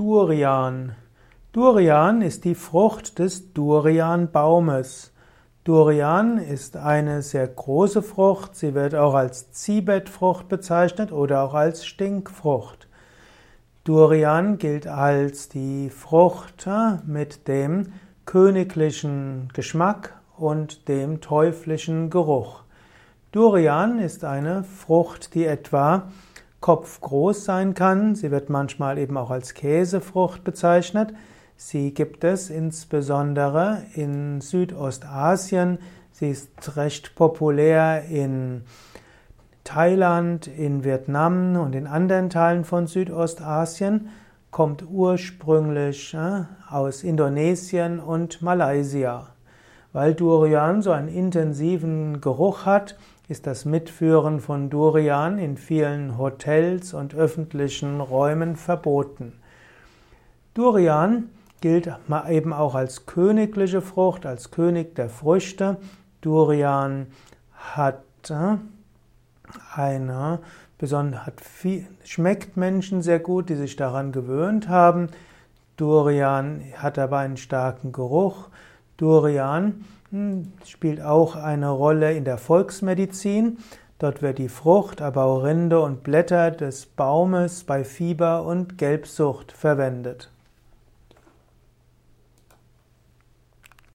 Durian. Durian ist die Frucht des Durianbaumes. Durian ist eine sehr große Frucht. Sie wird auch als Ziebettfrucht bezeichnet oder auch als Stinkfrucht. Durian gilt als die Frucht äh, mit dem königlichen Geschmack und dem teuflischen Geruch. Durian ist eine Frucht, die etwa kopfgroß sein kann. Sie wird manchmal eben auch als Käsefrucht bezeichnet. Sie gibt es insbesondere in Südostasien. Sie ist recht populär in Thailand, in Vietnam und in anderen Teilen von Südostasien, kommt ursprünglich äh, aus Indonesien und Malaysia. Weil Durian so einen intensiven Geruch hat, ist das Mitführen von Durian in vielen Hotels und öffentlichen Räumen verboten. Durian gilt eben auch als königliche Frucht, als König der Früchte. Durian hat äh, eine besonders hat viel, schmeckt Menschen sehr gut, die sich daran gewöhnt haben. Durian hat aber einen starken Geruch. Durian hm, spielt auch eine Rolle in der Volksmedizin. Dort wird die Frucht, aber auch Rinde und Blätter des Baumes bei Fieber und Gelbsucht verwendet.